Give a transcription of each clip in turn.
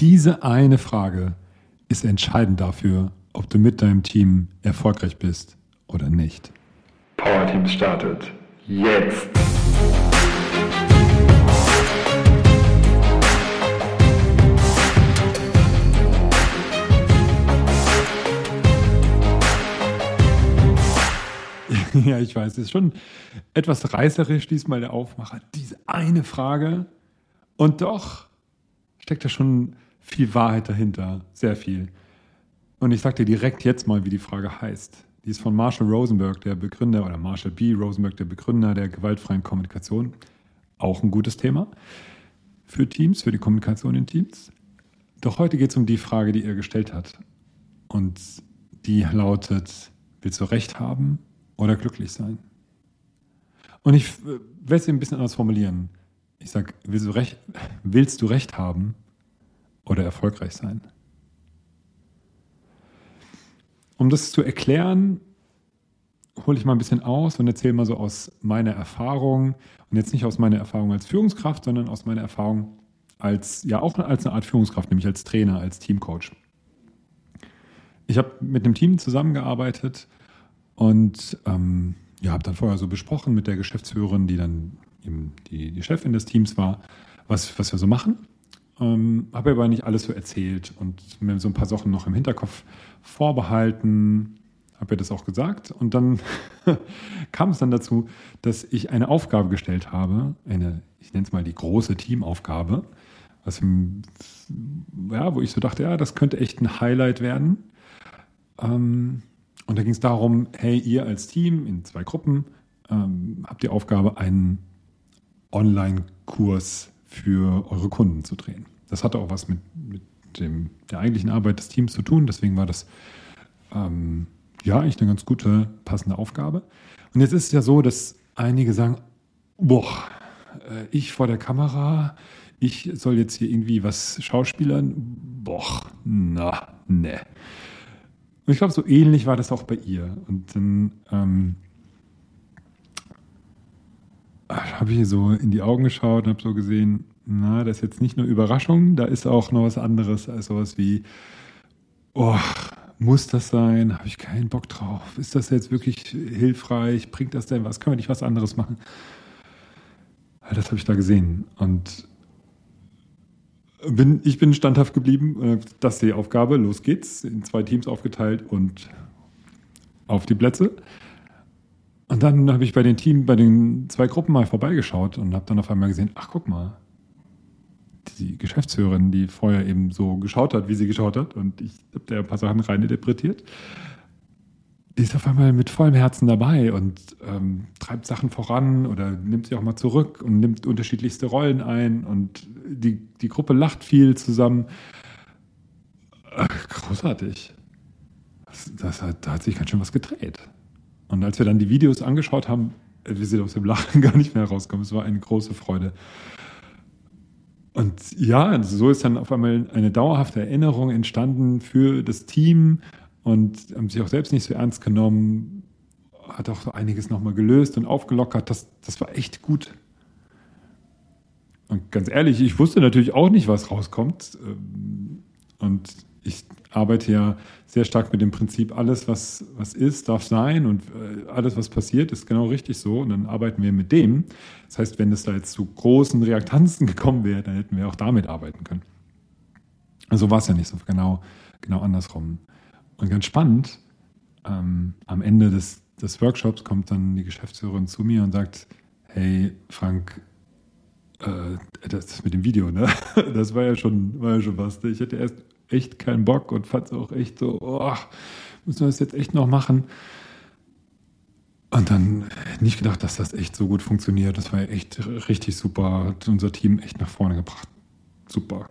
diese eine Frage ist entscheidend dafür, ob du mit deinem Team erfolgreich bist oder nicht. Power Teams startet jetzt. ja, ich weiß, es ist schon etwas reißerisch diesmal der Aufmacher. Diese eine Frage. Und doch steckt da schon viel Wahrheit dahinter. Sehr viel. Und ich sag dir direkt jetzt mal, wie die Frage heißt. Die ist von Marshall Rosenberg, der Begründer, oder Marshall B. Rosenberg, der Begründer der gewaltfreien Kommunikation. Auch ein gutes Thema für Teams, für die Kommunikation in Teams. Doch heute geht es um die Frage, die er gestellt hat. Und die lautet, willst du Recht haben oder glücklich sein? Und ich äh, werde es ein bisschen anders formulieren. Ich sage, willst, willst du Recht haben oder erfolgreich sein? Um das zu erklären, hole ich mal ein bisschen aus und erzähle mal so aus meiner Erfahrung und jetzt nicht aus meiner Erfahrung als Führungskraft, sondern aus meiner Erfahrung als, ja auch als eine Art Führungskraft, nämlich als Trainer, als Teamcoach. Ich habe mit einem Team zusammengearbeitet und ähm, ja, habe dann vorher so besprochen mit der Geschäftsführerin, die dann eben die, die Chefin des Teams war, was, was wir so machen. Ähm, habe aber nicht alles so erzählt und mir so ein paar Sachen noch im Hinterkopf vorbehalten, habe ihr das auch gesagt. Und dann kam es dann dazu, dass ich eine Aufgabe gestellt habe, eine, ich nenne es mal die große Teamaufgabe, was, ja, wo ich so dachte, ja, das könnte echt ein Highlight werden. Ähm, und da ging es darum, hey, ihr als Team in zwei Gruppen ähm, habt die Aufgabe, einen Online-Kurs für eure Kunden zu drehen. Das hatte auch was mit, mit dem, der eigentlichen Arbeit des Teams zu tun, deswegen war das ähm, ja eigentlich eine ganz gute, passende Aufgabe. Und jetzt ist es ja so, dass einige sagen, boah, äh, ich vor der Kamera, ich soll jetzt hier irgendwie was schauspielern, boah, na, ne. Und ich glaube, so ähnlich war das auch bei ihr. Und dann ähm, habe ich so in die Augen geschaut und habe so gesehen, na, das ist jetzt nicht nur Überraschung, da ist auch noch was anderes als sowas wie, oh, muss das sein? Habe ich keinen Bock drauf? Ist das jetzt wirklich hilfreich? Bringt das denn was? Können wir nicht was anderes machen? Das habe ich da gesehen. Und bin, ich bin standhaft geblieben. Äh, das ist die Aufgabe. Los geht's. In zwei Teams aufgeteilt und auf die Plätze. Und dann habe ich bei den Teams, bei den zwei Gruppen mal vorbeigeschaut und habe dann auf einmal gesehen, ach guck mal, die Geschäftsführerin, die vorher eben so geschaut hat, wie sie geschaut hat, und ich habe da ein paar Sachen reininterpretiert, die ist auf einmal mit vollem Herzen dabei und ähm, treibt Sachen voran oder nimmt sie auch mal zurück und nimmt unterschiedlichste Rollen ein und die, die Gruppe lacht viel zusammen. Ach, großartig. Das, das hat, da hat sich ganz schön was gedreht. Und als wir dann die Videos angeschaut haben, wir sind aus dem Lachen gar nicht mehr rausgekommen. Es war eine große Freude. Und ja, so ist dann auf einmal eine dauerhafte Erinnerung entstanden für das Team und haben sich auch selbst nicht so ernst genommen, hat auch so einiges nochmal gelöst und aufgelockert. Das, das war echt gut. Und ganz ehrlich, ich wusste natürlich auch nicht, was rauskommt. Ähm, und ich arbeite ja sehr stark mit dem Prinzip, alles, was, was ist, darf sein und äh, alles, was passiert, ist genau richtig so. Und dann arbeiten wir mit dem. Das heißt, wenn es da jetzt zu großen Reaktanzen gekommen wäre, dann hätten wir auch damit arbeiten können. Also war es ja nicht so genau, genau andersrum. Und ganz spannend, ähm, am Ende des, des Workshops kommt dann die Geschäftsführerin zu mir und sagt, hey Frank, äh, das mit dem Video, ne? Das war ja schon, war ja schon was. Ich hätte erst echt keinen Bock und fand es auch echt so, oh, müssen wir das jetzt echt noch machen? Und dann nicht gedacht, dass das echt so gut funktioniert. Das war echt richtig super. Hat unser Team echt nach vorne gebracht. Super.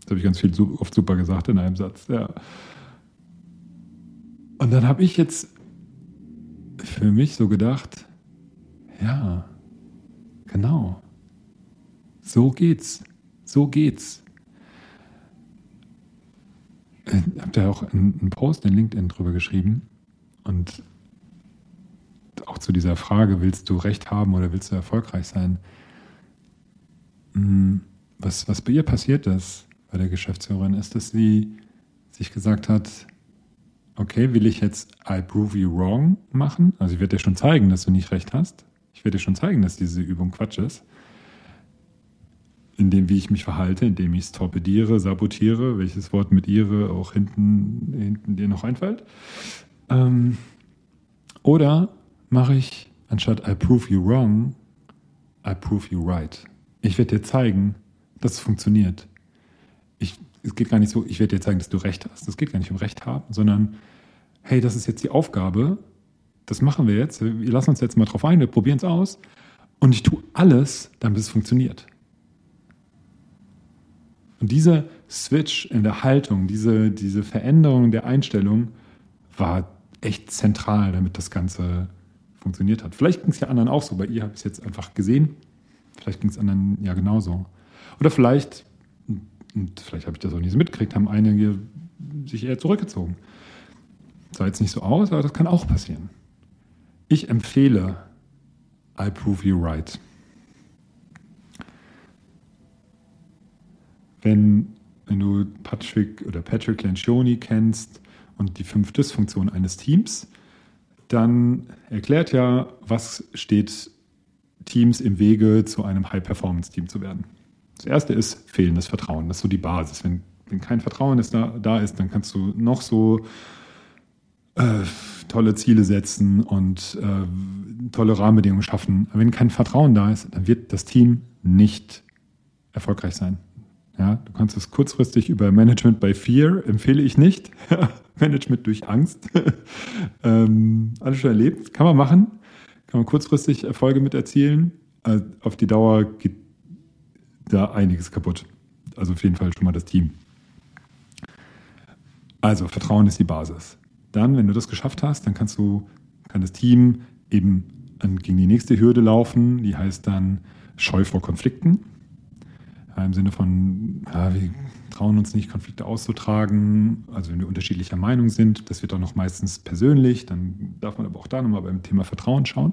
Das habe ich ganz viel oft super gesagt in einem Satz. Ja. Und dann habe ich jetzt für mich so gedacht, ja, genau. So geht's. So geht's. Ich äh, habe da auch einen Post in LinkedIn drüber geschrieben und auch zu dieser Frage, willst du Recht haben oder willst du erfolgreich sein? Hm, was, was bei ihr passiert ist, bei der Geschäftsführerin ist, dass sie sich gesagt hat, okay, will ich jetzt I prove you wrong machen? Also ich werde dir schon zeigen, dass du nicht recht hast. Ich werde dir schon zeigen, dass diese Übung Quatsch ist. In dem, wie ich mich verhalte, indem ich es torpediere, sabotiere, welches Wort mit ihre auch hinten, hinten dir noch einfällt. Ähm, oder mache ich, anstatt I prove you wrong, I prove you right. Ich werde dir zeigen, dass es funktioniert. Ich, es geht gar nicht so, ich werde dir zeigen, dass du Recht hast. Es geht gar nicht um Recht haben, sondern hey, das ist jetzt die Aufgabe, das machen wir jetzt, wir lassen uns jetzt mal drauf ein, wir probieren es aus und ich tue alles, damit es funktioniert. Und dieser Switch in der Haltung, diese, diese Veränderung der Einstellung war echt zentral, damit das Ganze funktioniert hat. Vielleicht ging es ja anderen auch so, bei ihr habe ich es jetzt einfach gesehen. Vielleicht ging es anderen ja genauso. Oder vielleicht, und vielleicht habe ich das auch nicht so mitgekriegt, haben einige sich eher zurückgezogen. Sah jetzt nicht so aus, aber das kann auch passieren. Ich empfehle I Prove You Right. Wenn, wenn du Patrick oder Patrick Lencioni kennst und die fünf Dysfunktionen eines Teams, dann erklärt ja, was steht Teams im Wege, zu einem High-Performance-Team zu werden. Das erste ist fehlendes Vertrauen. Das ist so die Basis. Wenn, wenn kein Vertrauen ist da, da ist, dann kannst du noch so äh, tolle Ziele setzen und äh, tolle Rahmenbedingungen schaffen. Aber wenn kein Vertrauen da ist, dann wird das Team nicht erfolgreich sein. Ja, du kannst es kurzfristig über Management by Fear empfehle ich nicht. Management durch Angst. ähm, alles schon erlebt. Kann man machen. Kann man kurzfristig Erfolge mit erzielen. Also auf die Dauer geht da einiges kaputt. Also auf jeden Fall schon mal das Team. Also Vertrauen ist die Basis. Dann, wenn du das geschafft hast, dann kannst du, kann das Team eben gegen die nächste Hürde laufen. Die heißt dann Scheu vor Konflikten. Ja, Im Sinne von, ja, wir trauen uns nicht, Konflikte auszutragen. Also wenn wir unterschiedlicher Meinung sind, das wird auch noch meistens persönlich. Dann darf man aber auch da nochmal beim Thema Vertrauen schauen.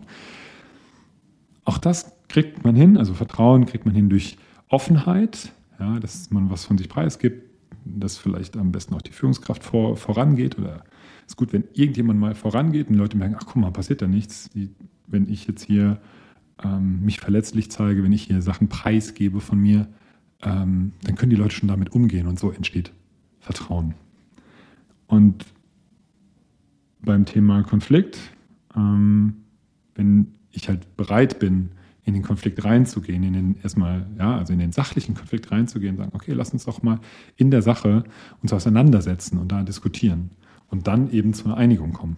Auch das kriegt man hin. Also Vertrauen kriegt man hin durch Offenheit, ja, dass man was von sich preisgibt, dass vielleicht am besten auch die Führungskraft vor, vorangeht oder ist gut, wenn irgendjemand mal vorangeht und Leute merken, ach guck mal, passiert da nichts. Die, wenn ich jetzt hier ähm, mich verletzlich zeige, wenn ich hier Sachen preisgebe von mir, ähm, dann können die Leute schon damit umgehen und so entsteht Vertrauen. Und beim Thema Konflikt, ähm, wenn ich halt bereit bin, in den Konflikt reinzugehen, in den erstmal, ja, also in den sachlichen Konflikt reinzugehen, sagen, okay, lass uns doch mal in der Sache uns auseinandersetzen und da diskutieren und dann eben zu einer Einigung kommen.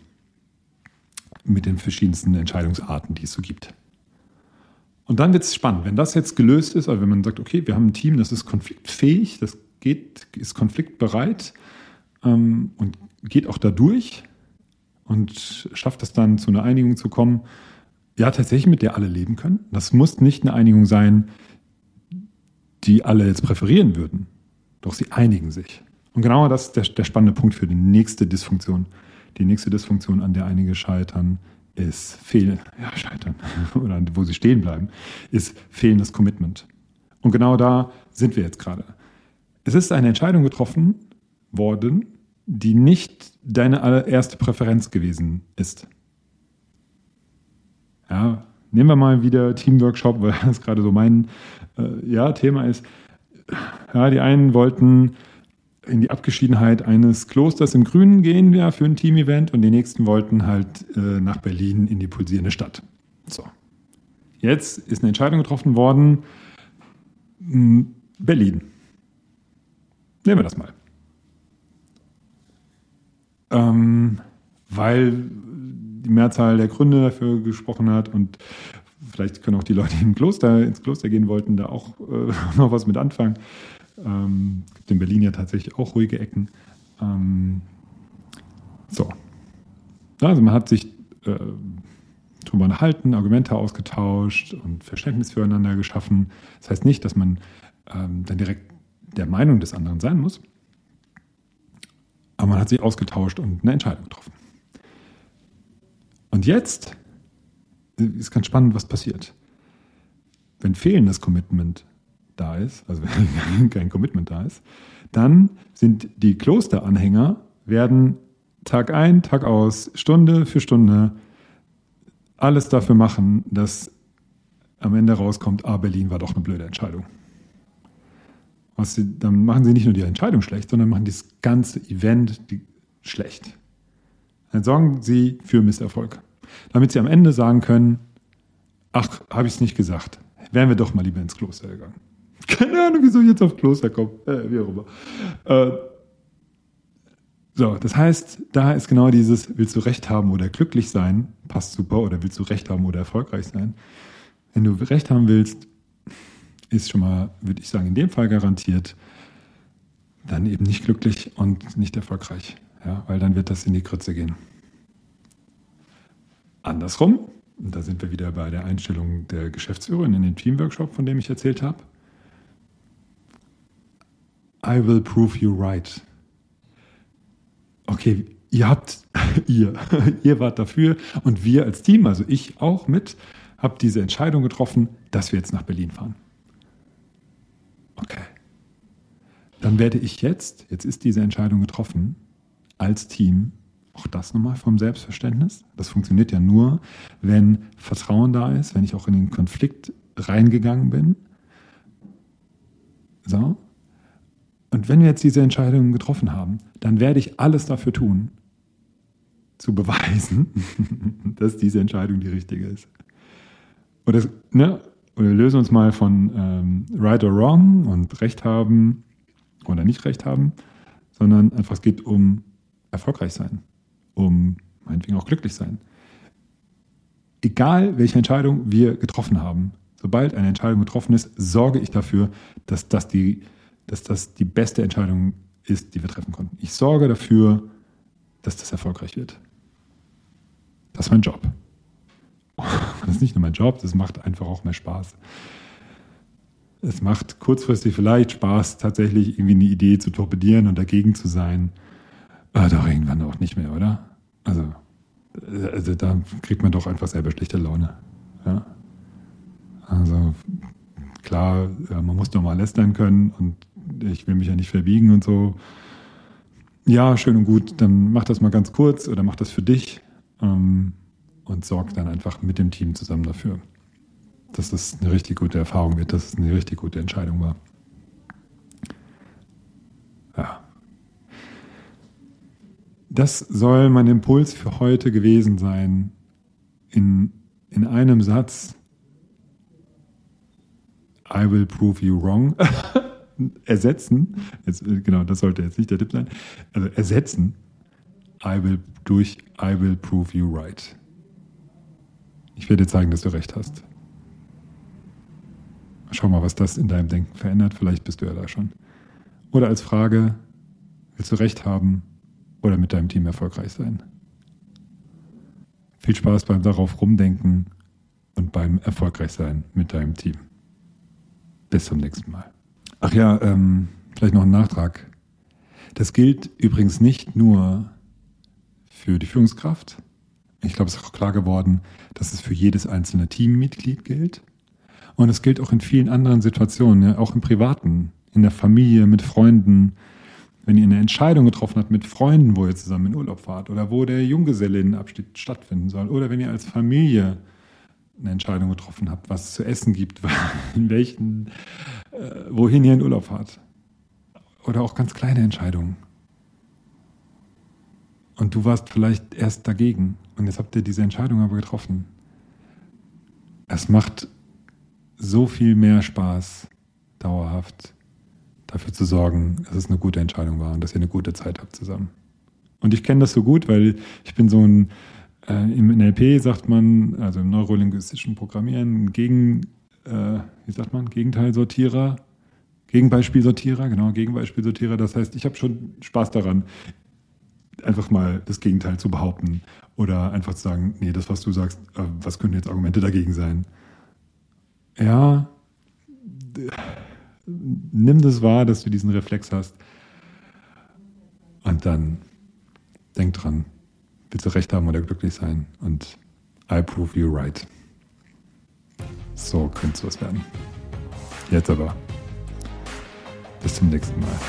Mit den verschiedensten Entscheidungsarten, die es so gibt. Und dann wird es spannend. Wenn das jetzt gelöst ist, also wenn man sagt, okay, wir haben ein Team, das ist konfliktfähig, das geht, ist konfliktbereit ähm, und geht auch dadurch und schafft es dann zu einer Einigung zu kommen, ja, tatsächlich mit der alle leben können. Das muss nicht eine Einigung sein, die alle jetzt präferieren würden. Doch sie einigen sich. Und genau das ist der, der spannende Punkt für die nächste Dysfunktion. Die nächste Dysfunktion, an der einige scheitern, ist fehl, ja, scheitern, oder wo sie stehen bleiben, ist fehlendes Commitment. Und genau da sind wir jetzt gerade. Es ist eine Entscheidung getroffen worden, die nicht deine erste Präferenz gewesen ist. Ja, nehmen wir mal wieder Teamworkshop, weil das gerade so mein äh, ja, Thema ist. Ja, die einen wollten in die Abgeschiedenheit eines Klosters im Grünen gehen ja, für ein Team-Event und die nächsten wollten halt äh, nach Berlin in die pulsierende Stadt. So. Jetzt ist eine Entscheidung getroffen worden. Hm, Berlin. Nehmen wir das mal. Ähm, weil die Mehrzahl der Gründe dafür gesprochen hat und vielleicht können auch die Leute im Kloster, ins Kloster gehen wollten, da auch äh, noch was mit anfangen. Ähm, gibt in Berlin ja tatsächlich auch ruhige Ecken. Ähm, so. Also man hat sich äh, darüber unterhalten, Argumente ausgetauscht und Verständnis füreinander geschaffen. Das heißt nicht, dass man ähm, dann direkt der Meinung des anderen sein muss. Aber man hat sich ausgetauscht und eine Entscheidung getroffen. Und jetzt ist ganz spannend, was passiert. Wenn fehlendes Commitment da ist, also wenn kein Commitment da ist, Dann sind die Klosteranhänger, werden Tag ein, Tag aus, Stunde für Stunde alles dafür machen, dass am Ende rauskommt, ah, Berlin war doch eine blöde Entscheidung. Sie, dann machen sie nicht nur die Entscheidung schlecht, sondern machen das ganze Event schlecht. Dann sorgen sie für Misserfolg. Damit sie am Ende sagen können, ach, habe ich es nicht gesagt. Wären wir doch mal lieber ins Kloster gegangen. Keine Ahnung, wieso ich jetzt auf Kloster komme. Äh, wie auch immer. Äh, so, das heißt, da ist genau dieses, willst du Recht haben oder glücklich sein, passt super, oder willst du Recht haben oder erfolgreich sein. Wenn du Recht haben willst, ist schon mal, würde ich sagen, in dem Fall garantiert, dann eben nicht glücklich und nicht erfolgreich. Ja, weil dann wird das in die Krütze gehen. Andersrum, und da sind wir wieder bei der Einstellung der Geschäftsführerin in dem Teamworkshop, von dem ich erzählt habe. I will prove you right okay, ihr habt, ihr, ihr wart dafür und wir als Team, also ich auch mit, habt diese Entscheidung getroffen, dass wir jetzt nach Berlin fahren. Okay. Dann werde ich jetzt, jetzt ist diese Entscheidung getroffen, als Team, auch das nochmal vom Selbstverständnis. Das funktioniert ja nur, wenn Vertrauen da ist, wenn ich auch in den Konflikt reingegangen bin. So. Und wenn wir jetzt diese Entscheidung getroffen haben, dann werde ich alles dafür tun, zu beweisen, dass diese Entscheidung die richtige ist. Oder, ne, oder wir lösen uns mal von ähm, right or wrong und Recht haben oder nicht Recht haben, sondern einfach es geht um erfolgreich sein, um meinetwegen auch glücklich sein. Egal, welche Entscheidung wir getroffen haben, sobald eine Entscheidung getroffen ist, sorge ich dafür, dass das die, dass das die beste Entscheidung ist, die wir treffen konnten. Ich sorge dafür, dass das erfolgreich wird. Das ist mein Job. Das ist nicht nur mein Job, das macht einfach auch mehr Spaß. Es macht kurzfristig vielleicht Spaß, tatsächlich irgendwie eine Idee zu torpedieren und dagegen zu sein. Aber doch irgendwann auch nicht mehr, oder? Also, also da kriegt man doch einfach selber schlechte Laune. Ja? Also klar, man muss doch mal lästern können und ich will mich ja nicht verbiegen und so. Ja, schön und gut, dann mach das mal ganz kurz oder mach das für dich ähm, und sorg dann einfach mit dem Team zusammen dafür, dass das eine richtig gute Erfahrung wird, dass es eine richtig gute Entscheidung war. Ja. Das soll mein Impuls für heute gewesen sein. In, in einem Satz. I will prove you wrong. ersetzen, jetzt, genau, das sollte jetzt nicht der Tipp sein, also ersetzen I will durch I will prove you right. Ich werde dir zeigen, dass du recht hast. Schau mal, was das in deinem Denken verändert. Vielleicht bist du ja da schon. Oder als Frage, willst du recht haben oder mit deinem Team erfolgreich sein? Viel Spaß beim darauf rumdenken und beim erfolgreich sein mit deinem Team. Bis zum nächsten Mal. Ach ja, ähm, vielleicht noch ein Nachtrag. Das gilt übrigens nicht nur für die Führungskraft. Ich glaube, es ist auch klar geworden, dass es für jedes einzelne Teammitglied gilt. Und es gilt auch in vielen anderen Situationen, ja, auch im Privaten, in der Familie, mit Freunden. Wenn ihr eine Entscheidung getroffen habt mit Freunden, wo ihr zusammen in Urlaub fahrt oder wo der Junggesellinnenabschied stattfinden soll oder wenn ihr als Familie eine Entscheidung getroffen habt, was es zu essen gibt, in welchen, äh, wohin ihr in Urlaub fahrt. Oder auch ganz kleine Entscheidungen. Und du warst vielleicht erst dagegen und jetzt habt ihr diese Entscheidung aber getroffen. Es macht so viel mehr Spaß, dauerhaft dafür zu sorgen, dass es eine gute Entscheidung war und dass ihr eine gute Zeit habt zusammen. Und ich kenne das so gut, weil ich bin so ein Im NLP sagt man, also im neurolinguistischen Programmieren, gegen, äh, wie sagt man, Gegenteilsortierer, Gegenbeispielsortierer, genau, Gegenbeispielsortierer. Das heißt, ich habe schon Spaß daran, einfach mal das Gegenteil zu behaupten oder einfach zu sagen, nee, das, was du sagst, äh, was könnten jetzt Argumente dagegen sein? Ja, nimm das wahr, dass du diesen Reflex hast und dann denk dran, willst recht haben oder glücklich sein? Und I prove you right. So könnte es was werden. Jetzt aber. Bis zum nächsten Mal.